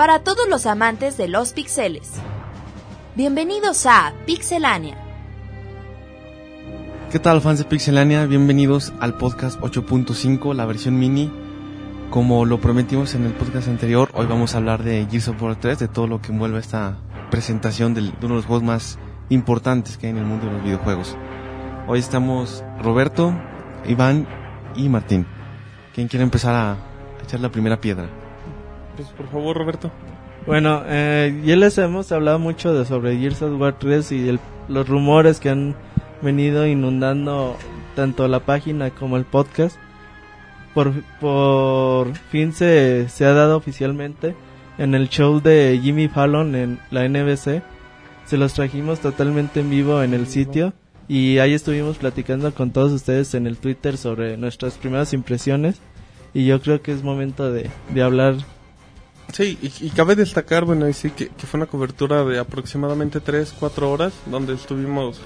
para todos los amantes de los pixeles. Bienvenidos a Pixelania. ¿Qué tal fans de Pixelania? Bienvenidos al podcast 8.5, la versión mini. Como lo prometimos en el podcast anterior, hoy vamos a hablar de Gears of War 3, de todo lo que envuelve esta presentación de uno de los juegos más importantes que hay en el mundo de los videojuegos. Hoy estamos Roberto, Iván y Martín. ¿Quién quiere empezar a echar la primera piedra? Pues por favor, Roberto. Bueno, eh, ya les hemos hablado mucho de sobre Gears of War 3 y el- los rumores que han venido inundando tanto la página como el podcast. Por, por fin se, se ha dado oficialmente en el show de Jimmy Fallon en la NBC. Se los trajimos totalmente en vivo en el sitio y ahí estuvimos platicando con todos ustedes en el Twitter sobre nuestras primeras impresiones y yo creo que es momento de, de hablar Sí, y, y cabe destacar, bueno, ahí sí que, que fue una cobertura de aproximadamente 3, 4 horas, donde estuvimos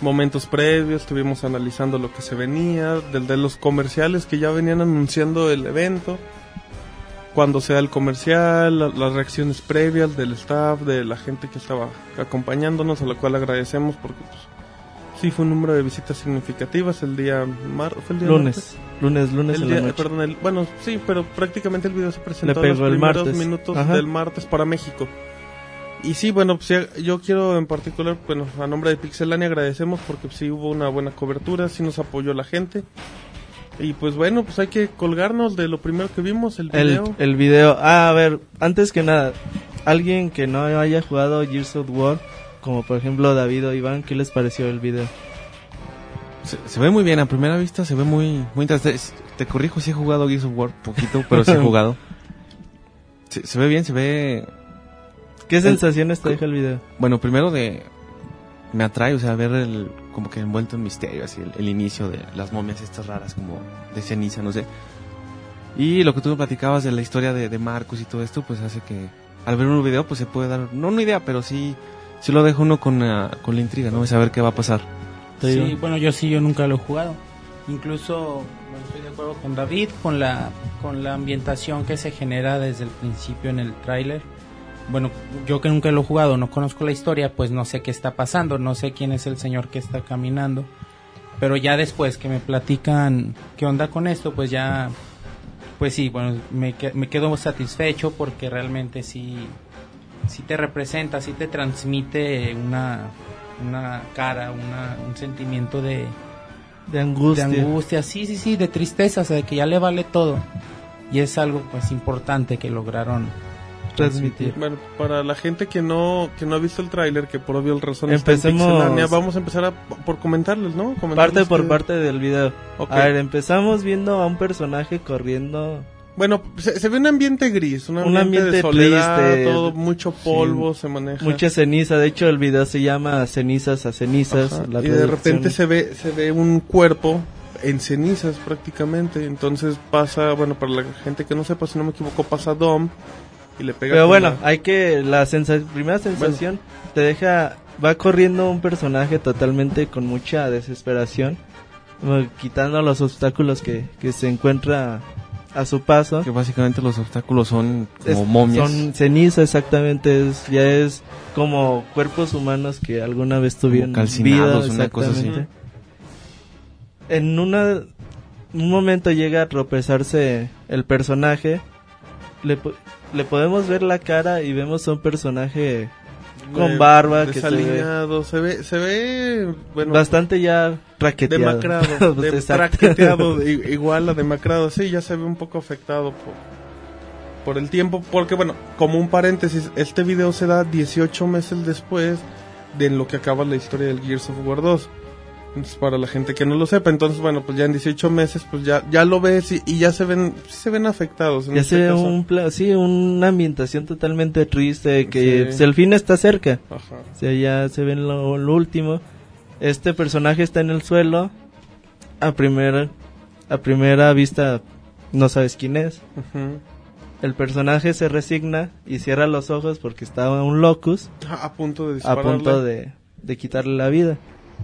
momentos previos, estuvimos analizando lo que se venía, del de los comerciales que ya venían anunciando el evento, cuando sea el comercial, la- las reacciones previas del staff, de la gente que estaba acompañándonos, a la cual agradecemos porque pues, sí fue un número de visitas significativas el día mar ¿fue el día martes? lunes, lunes, lunes El en la día- noche. perdón, el- bueno, sí, pero prácticamente el video se presentó en los el primeros martes. minutos Ajá. del martes para México. Y sí, bueno, pues yo quiero en particular, bueno, a nombre de Pixelania agradecemos porque sí hubo una buena cobertura, sí nos apoyó la gente. Y pues bueno, pues hay que colgarnos de lo primero que vimos, el El, video. el video. Ah, a ver, antes que nada, alguien que no haya jugado Gears of War, como por ejemplo David o Iván, ¿qué les pareció el video? Se, se ve muy bien, a primera vista se ve muy, muy interesante. Es- Te corrijo, sí he jugado Gears of War, poquito, pero sí he jugado. Se, se ve bien, se ve... ¿Qué El- sensaciones te deja el video? Bueno, primero de... Me atrae, o sea, ver el... Como que envuelto en misterio, así, el, el inicio de las momias estas raras, como de ceniza, no sé. Y lo que tú me platicabas de la historia de, de Marcos y todo esto, pues hace que... Al ver un video, pues se puede dar... No una idea, pero sí... Sí lo deja uno con, ah, con la intriga, ¿no? De saber qué va a pasar. Sí, digo. bueno, yo sí, yo nunca lo he jugado. Incluso, bueno, estoy de acuerdo con David, con la, con la ambientación que se genera desde el principio en el tráiler. Bueno, yo que nunca lo he jugado, no conozco la historia, pues no sé qué está pasando, no sé quién es el señor que está caminando. Pero ya después que me platican qué onda con esto, pues ya, pues sí, bueno, me, me quedo satisfecho porque realmente sí, sí te representa, sí te transmite una, una cara, una, un sentimiento de, De angustia. de angustia, sí, sí, sí, de tristeza, o sea, de que ya le vale todo. Y es algo pues importante que lograron Transmitir. Bueno, para la gente que no que no ha visto el tráiler, que por obvio razones está en Empecemos- vamos a empezar a, por comentarles, ¿no? Parte Comentarles por que- parte del video. Ok. A ver, empezamos viendo a un personaje corriendo. Bueno, se, se ve un ambiente gris, un Un ambiente, de soledad, triste. todo mucho polvo se maneja. Mucha ceniza, de hecho el video se llama Cenizas a Cenizas. La y de repente se ve se ve un cuerpo en cenizas prácticamente, entonces pasa, bueno, para la gente que no sepa, si no me equivoco, pasa Dom y le pega Pero bueno, la- hay que la sensa- primera sensación te deja va corriendo un personaje totalmente con mucha desesperación, quitando los obstáculos que, que se encuentra a su paso. Que básicamente los obstáculos son como Es- momias. Son ceniza exactamente, es, ya es como cuerpos humanos que alguna vez tuvieron calcinados, vida, una cosa así. En una un momento llega a tropezarse el personaje, le, le podemos ver la cara y vemos a un personaje con barba que se ve se ve se ve bueno, bastante ya raqueteado. demacrado, de traqueteado, igual a demacrado, sí, ya se ve un poco afectado por, por el tiempo, porque bueno, como un paréntesis, este video se da 18 meses después de lo que acaba la historia del Gears of War 2. Entonces, para la gente que no lo sepa, entonces bueno, pues ya en 18 meses, pues ya ya lo ves y, y ya se ven se ven afectados. en Ya este se ve caso. un pla- sí, una ambientación totalmente triste que Sí. pues, el fin está cerca. Ajá. O sea, ya se ve en lo, lo último. Este personaje está en el suelo. A primera, a primera vista no sabes quién es. Ujú. El personaje se resigna y cierra los ojos porque estaba un locus A punto de a dispararle. punto de, de quitarle la vida.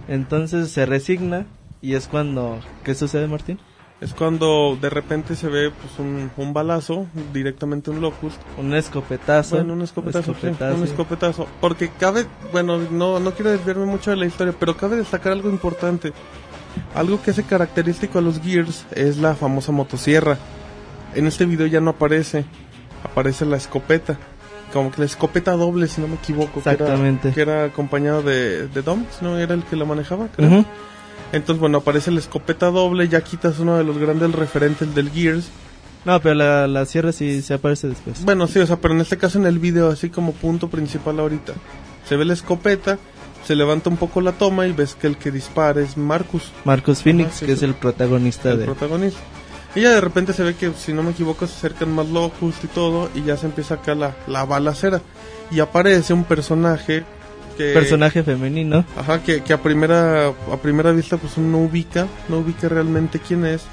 Entonces se resigna y es cuando... ¿Qué sucede, Martín? Es cuando de repente se ve pues un, un balazo, directamente un locust. Un escopetazo. Bueno, un escopetazo, sí, Escopetazo. un escopetazo. Porque cabe, bueno, no, no quiero desviarme mucho de la historia, pero cabe destacar algo importante. Algo que hace característico a los Gears es la famosa motosierra. En este video ya no aparece, aparece la escopeta. Como que la escopeta doble, si no me equivoco. que era- Exactamente. Que era, acompañado de, de Dom, ¿no? Era el que la manejaba, creo. Entonces, bueno, aparece la escopeta doble, ya quitas uno de los grandes referentes del Gears. No, pero la, la sierra sí se aparece después. Bueno, sí, o sea, pero en este caso en el video, así como punto principal ahorita, se ve la escopeta, se levanta un poco la toma y ves que el que dispara es Marcus, Marcus Phoenix, sí, que sí. es el protagonista el de... protagonista. Ya de repente se ve que, si no me equivoco, se acercan más locos y todo, y ya se empieza acá la, la balacera. Y aparece un personaje que... Personaje femenino. Ajá, que, que a primera a primera vista pues uno no ubica, no ubica realmente quién es.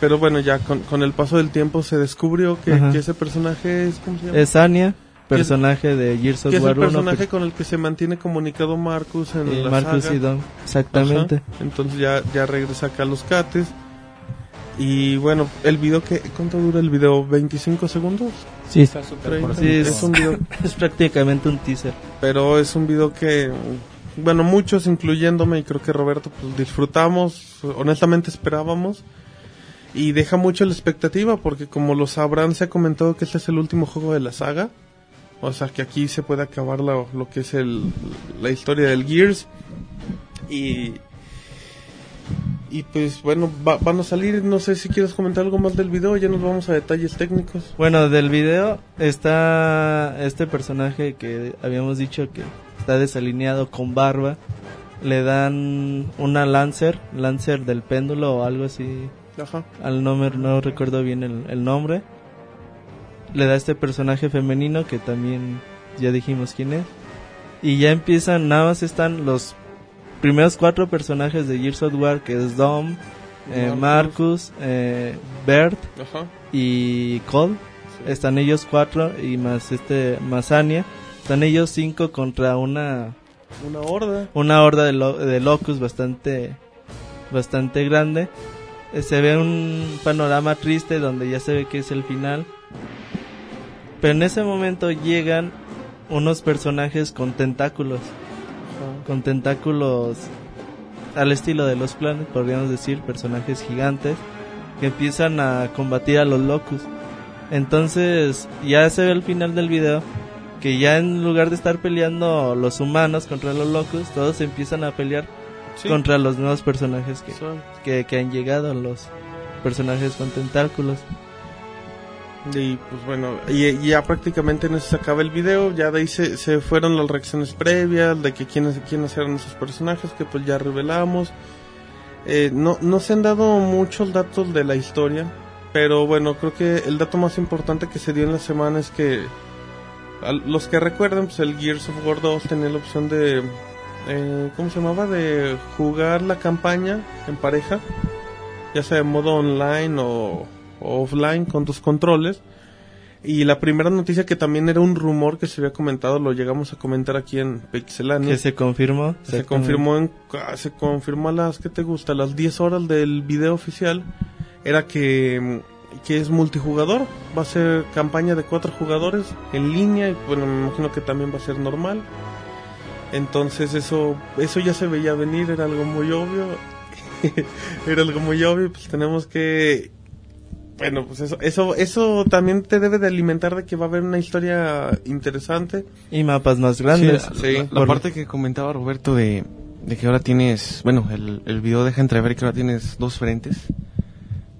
Pero bueno, ya con, con el paso del tiempo se descubrió que, ese personaje es, ¿cómo se llama? Es Anya, personaje de Gears of que es el War 1. personaje con el que se mantiene comunicado Marcus en eh, la Marcus saga. y Dom. Exactamente. Ajá. Entonces ya, ya regresa acá a los cates. Y bueno, el video que... ¿Cuánto dura el video? ¿25 segundos? Sí, Está súper 30. corto. Sí, es, es- un video... es prácticamente un teaser. pero es un video que... Bueno, muchos, incluyéndome, y creo que Roberto, pues disfrutamos, honestamente esperábamos. Y deja mucho la expectativa, porque como lo sabrán, se ha comentado que este es el último juego de la saga. O sea, que aquí se puede acabar lo, lo que es el, la historia del Gears. Y... Y pues bueno, va- van a salir, no sé si quieres comentar algo más del video, ya nos vamos a detalles técnicos. Bueno, del video está este personaje que habíamos dicho que está desalineado con barba. Le dan una Lancer, Lancer del péndulo o algo así. Ajá. Al nombre no recuerdo bien el, el nombre. Le da este personaje femenino que también ya dijimos quién es. Y ya empiezan, nada más están los primeros cuatro personajes de Gears of War, que es Dom, eh, Marcus. Eh, Bert Ajá. y Cole. Están ellos cuatro y más este más Anya. Están ellos cinco contra una Una horda. una horda de, lo- de locus bastante bastante grande. Eh, Se ve un panorama triste donde ya se ve que es el final. Pero en ese momento llegan unos personajes con tentáculos, con tentáculos al estilo de los planes, podríamos decir, personajes gigantes que empiezan a combatir a los locus. Entonces, ya se ve al final del video que ya en lugar de estar peleando los humanos contra los locos, todos empiezan a pelear Sí. contra los nuevos personajes que, Son- que, que han llegado, los personajes con tentáculos. Y pues bueno, y, ya prácticamente en eso se acaba el video, ya de ahí se, se fueron las reacciones previas de que quiénes, quiénes eran esos personajes que pues ya revelamos. Eh, no, no se han dado muchos datos de la historia, pero bueno, creo que el dato más importante que se dio en la semana es que los que recuerdan, pues el Gears of War 2 tenía la opción de, eh, ¿cómo se llamaba? De jugar la campaña en pareja, ya sea en modo online o offline con tus controles. Y la primera noticia que también era un rumor que se había comentado, lo llegamos a comentar aquí en Pixelania. Que se confirmó. Se confirmó en, ah, se confirmó a las que te gusta, a las 10 horas del video oficial, era que, que es multijugador, va a ser campaña de cuatro jugadores en línea y bueno, me imagino que también va a ser normal. Entonces eso, eso ya se veía venir, era algo muy obvio. era algo muy obvio, pues tenemos que bueno, pues eso, eso, eso también te debe de alimentar de que va a haber una historia interesante. Y mapas más grandes. Sí, La, la Por- parte que comentaba Roberto de, de que ahora tienes, bueno, el, el video deja entrever que ahora tienes dos frentes.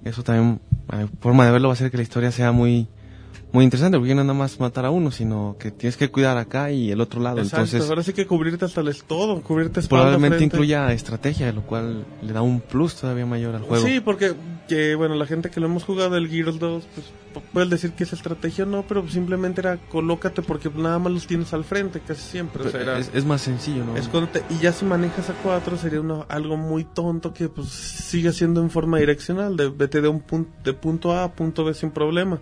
Eso también, eh, forma de verlo va a hacer que la historia sea muy, muy interesante, porque no nada más matar a uno, sino que tienes que cuidar acá y el otro lado. Exacto, Entonces, ahora sí que cubrirte hasta el todo, cubrirte espalda, probablemente frente. incluya estrategia, lo cual le da un plus todavía mayor al juego. Sí, porque que bueno, la gente que lo hemos jugado el Gears 2, pues puedes decir que es estrategia no, pero simplemente era colócate porque nada más los tienes al frente casi siempre, o sea, era- es, es más sencillo, ¿no? es cuando te- y ya si manejas a cuatro sería uno, algo muy tonto que pues sigue siendo en forma direccional, de vete de un punto de punto A a punto B sin problema.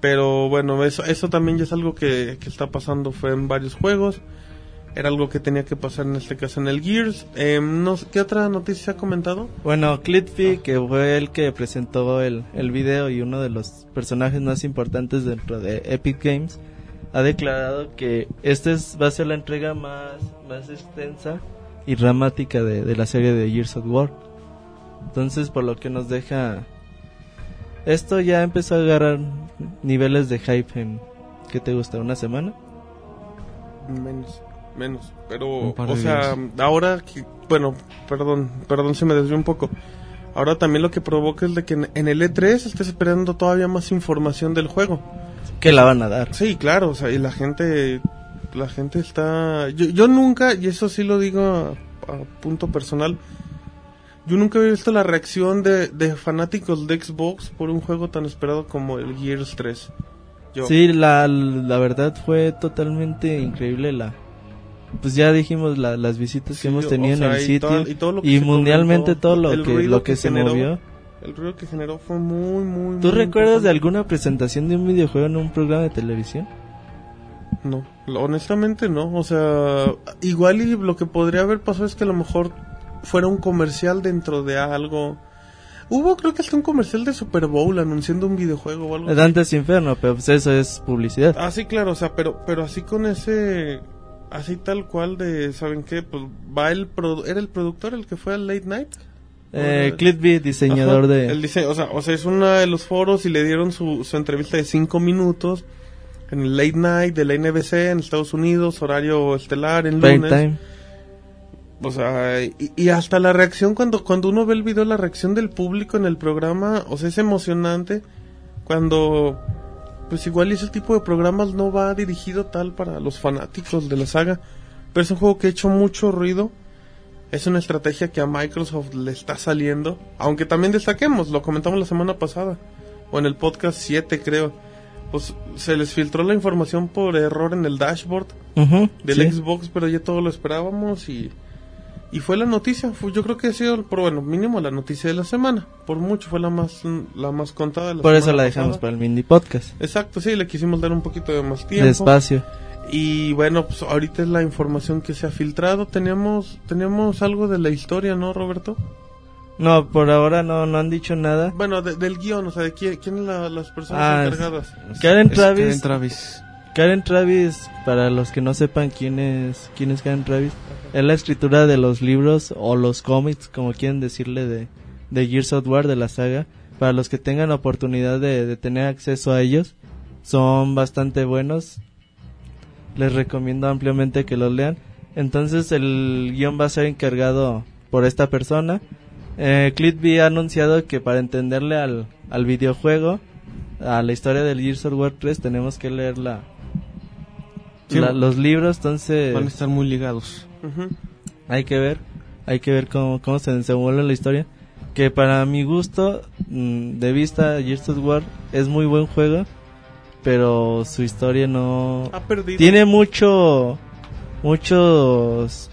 Pero bueno, eso eso también ya es algo que, que está pasando fue en varios juegos. era algo que tenía que pasar en este caso en el Gears. Eh, no, ¿Qué otra noticia se ha comentado? Bueno, Clitfi, que fue el que presentó el, el video y uno de los personajes más importantes dentro de Epic Games, ha declarado que esta es, va a ser la entrega más, más extensa y dramática de, de la serie de Gears of War. Entonces, por lo que nos deja... Esto ya empezó a agarrar niveles de hype en... ¿Qué te gusta? ¿Una semana? Menos, menos. Pero, Un par o de sea, ahora que, bueno, perdón, perdón si me desvío un poco. Ahora también lo que provoca es de que en, en el E3 estés esperando todavía más información del juego. Que la van a dar. Sí, claro, o sea, y la gente, la gente está... Yo, yo nunca, y eso sí lo digo a, a punto personal, yo nunca había visto la reacción de, de fanáticos de Xbox por un juego tan esperado como el Gears 3. Yo, Sí, la, la verdad fue totalmente increíble la... Pues ya dijimos la- las visitas Sí, que hemos o tenido sea, en el y sitio todo- y todo mundialmente comentó, todo lo que, lo que, que se generó. movió. el ruido que generó fue muy, muy... ¿Tú muy recuerdas de alguna presentación de un videojuego en un programa de televisión? No, honestamente no. O sea, igual y lo que podría haber pasado es que a lo mejor fuera un comercial dentro de algo. Hubo creo que hasta un comercial de Super Bowl anunciando un videojuego o algo. Dantes Inferno, pero pues eso es publicidad. Ah, sí, claro, o sea, pero, pero así con ese... Así tal cual de, ¿saben qué? Pues va el... produ- ¿Era el productor el que fue al Late Night? Eh, Clitby, diseñador Ajá, de... el dise- o, sea, o sea, es uno de los foros y le dieron su, su entrevista de cinco minutos en el late night de la NBC en Estados Unidos, horario estelar en lunes. Time. O sea, y, y hasta la reacción cuando, cuando uno ve el video, la reacción del público en el programa, o sea, es emocionante cuando, pues igual ese tipo de programas no va dirigido tal para los fanáticos de la saga, pero es un juego que ha hecho mucho ruido. Es una estrategia que a Microsoft le está saliendo, aunque también destaquemos, lo comentamos la semana pasada, o en el podcast 7 creo, pues se les filtró la información por error en el dashboard del sí. Xbox, pero ya todo lo esperábamos y, y fue la noticia. Fue, yo creo que ha sido, por bueno, mínimo la noticia de la semana. Por mucho fue la más la más contada de la Por eso semana la dejamos pasada. para el mini podcast. Exacto, sí, le quisimos dar un poquito de más tiempo. Despacio. Y bueno, pues ahorita es la información que se ha filtrado. Teníamos, teníamos algo de la historia, ¿no, Roberto? No, por ahora no, no han dicho nada. Bueno, de- del guion, o sea, de quién, quién la- las personas Ah, encargadas. Karen Es Travis. Karen Travis. Karen Travis, para los que no sepan quién es, quién es Karen Travis, es la escritura de los libros o los cómics, como quieren decirle, de, de Gears of War, de la saga. Para los que tengan la oportunidad de, tener acceso a ellos, son bastante buenos. Les recomiendo ampliamente que los lean. Entonces el guion va a ser encargado por esta persona. Eh, Clitby ha anunciado que para entenderle al, al videojuego, a la historia del Gears of War 3, tenemos que leer la, Sí. la- los libros. Entonces Van a estar muy ligados. Hay que ver, hay que ver cómo, cómo se desenvuelve la historia. Que para mi gusto mm, de vista, Gears of War es muy buen juego, pero su historia no Ha perdido. tiene mucho, muchos,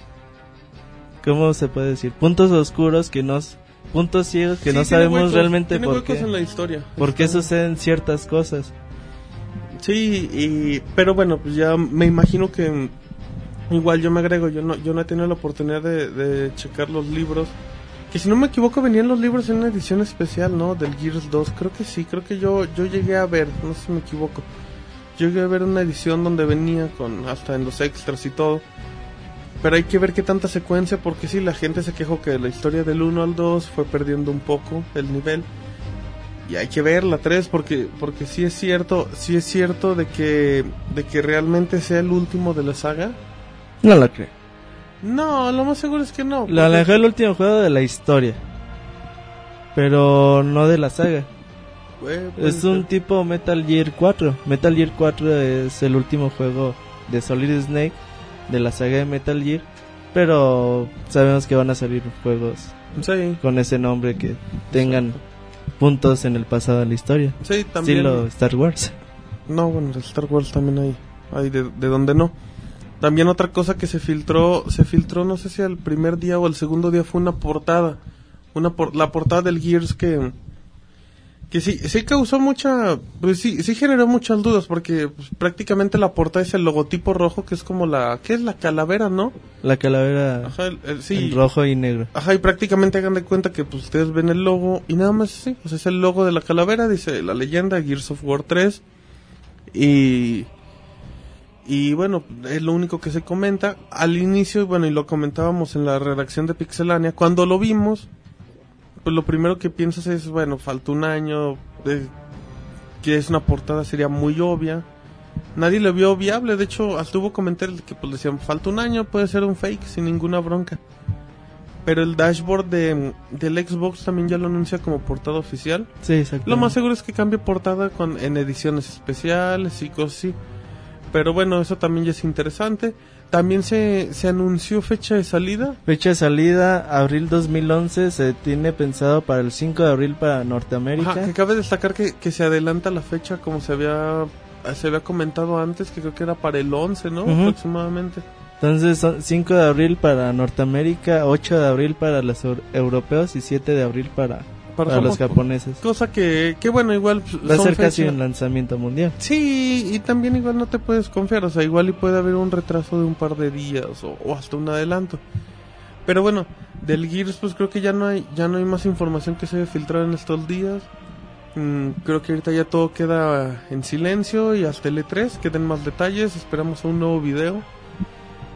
¿cómo se puede decir? Puntos oscuros que nos, puntos ciegos que Sí, no sabemos huecos, realmente por qué, en la historia. por qué suceden ciertas cosas. Sí, y, pero bueno, pues ya me imagino que igual yo me agrego, yo no, yo no he tenido la oportunidad de, de checar los libros. Que si no me equivoco venían los libros en una edición especial, ¿no? Del Gears 2, creo que sí, creo que yo, yo llegué a ver, no sé si me equivoco. Yo llegué a ver una edición donde venía con hasta en los extras y todo. Pero hay que ver qué tanta secuencia, porque sí, la gente se quejó que la historia del 1 al 2 fue perdiendo un poco el nivel. Y hay que ver la 3 porque porque sí es cierto, sí es cierto de que de que realmente sea el último de la saga. No lo creo. No, lo más seguro es que no. Lo porque- el último juego de la historia, pero no de la saga. Es un tipo Metal Gear 4. Metal Gear 4 es el último juego de Solid Snake de la saga de Metal Gear. Pero sabemos que van a salir juegos Sí, con ese nombre que tengan puntos en el pasado de la historia. sí, también. Estilo Star Wars. No, bueno, Star Wars también hay, hay de, de donde no. También otra cosa que se filtró, se filtró, no sé si al primer día o al segundo día fue una portada, una por- la portada del Gears que Que sí, sí causó mucha, pues sí, sí generó muchas dudas porque pues, prácticamente la portada es el logotipo rojo que es como la, ¿qué es la calavera, no? La calavera Ajá, el- el- sí. en rojo y negro. Ajá, y prácticamente hagan de cuenta que pues ustedes ven el logo y nada más sí, pues es el logo de la calavera, dice la leyenda Gears of War 3 y y bueno, es lo único que se comenta al inicio, bueno, y lo comentábamos en la redacción de Pixelania, cuando lo vimos, pues lo primero que piensas es, bueno, falta un año, eh, que es una portada sería muy obvia. Nadie le vio viable, de hecho, hasta hubo comentarios que pues decían, falta un año, puede ser un fake sin ninguna bronca. Pero el dashboard de, del Xbox también ya lo anuncia como portada oficial. Sí, exacto. Lo más seguro es que cambie portada con, en ediciones especiales y cosas así. Pero bueno, eso también ya es interesante. También se, se anunció fecha de salida. Fecha de salida, abril 2011, se tiene pensado para el 5 de abril para Norteamérica. Ajá, que cabe destacar que, que se adelanta la fecha como se había, se había comentado antes, que creo que era para el 11, ¿no? Aproximadamente. Entonces son 5 de abril para Norteamérica, 8 de abril para los eu- europeos y 7 de abril para, Para para los japoneses. Cosa que, que bueno, igual pues, Va a ser casi un lanzamiento mundial. Sí, y también igual no te puedes confiar, o sea, igual y puede haber un retraso de un par de días o, o hasta un adelanto. Pero bueno, del Gears pues creo que ya no hay ya no hay más información que se haya filtrado en estos días. Mm, creo que ahorita ya todo queda en silencio y hasta el E3 queden más detalles, esperamos un nuevo video.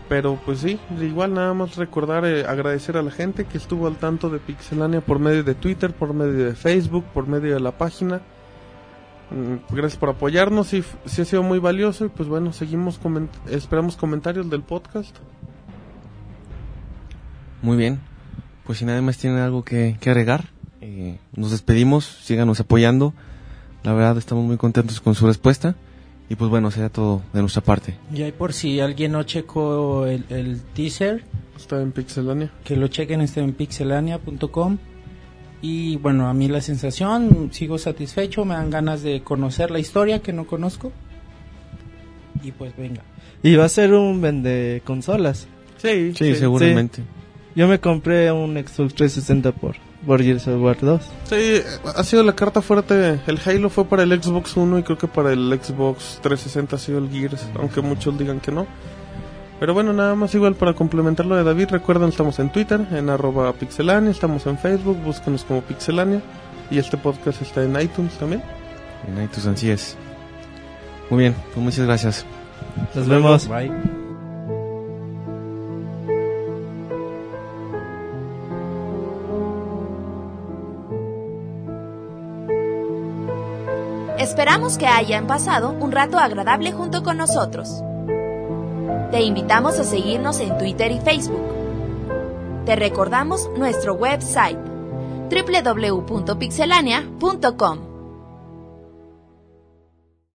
Pero pues sí, igual nada más recordar eh, agradecer a la gente que estuvo al tanto de Pixelania por medio de Twitter, por medio de Facebook, por medio de la página. Mm, Gracias por apoyarnos, sí, sí ha sido muy valioso y pues bueno, seguimos coment- esperamos comentarios del podcast. Muy bien. Pues si nadie más tiene algo que, que agregar, eh, nos despedimos, síganos apoyando. La verdad estamos muy contentos con su respuesta. Y pues bueno, será todo de nuestra parte. Y ahí por si alguien no checó el, el teaser, Está en Pixelania. que lo chequen este en pixelania.com. Y bueno, a mí la sensación, sigo satisfecho, me dan ganas de conocer la historia que no conozco. Y pues venga. Y va a ser un vende consolas. Sí, Sí, seguramente. Yo me compré un Xbox 360 por, por Gears of War 2. Sí, ha sido la carta fuerte. El Halo fue para el Xbox One y creo que para el Xbox 360 ha sido el Gears, aunque muchos digan que no. Pero bueno, nada más igual para complementar lo de David, recuerden, estamos en Twitter, en arroba pixelania, estamos en Facebook, búsquenos como pixelania. Y este podcast está en iTunes también. En iTunes así es. Muy bien, pues muchas gracias. Nos vemos. Bye. Que hayan pasado un rato agradable junto con nosotros. Te invitamos a seguirnos en Twitter y Facebook. Te recordamos nuestro website www.pixelania.com.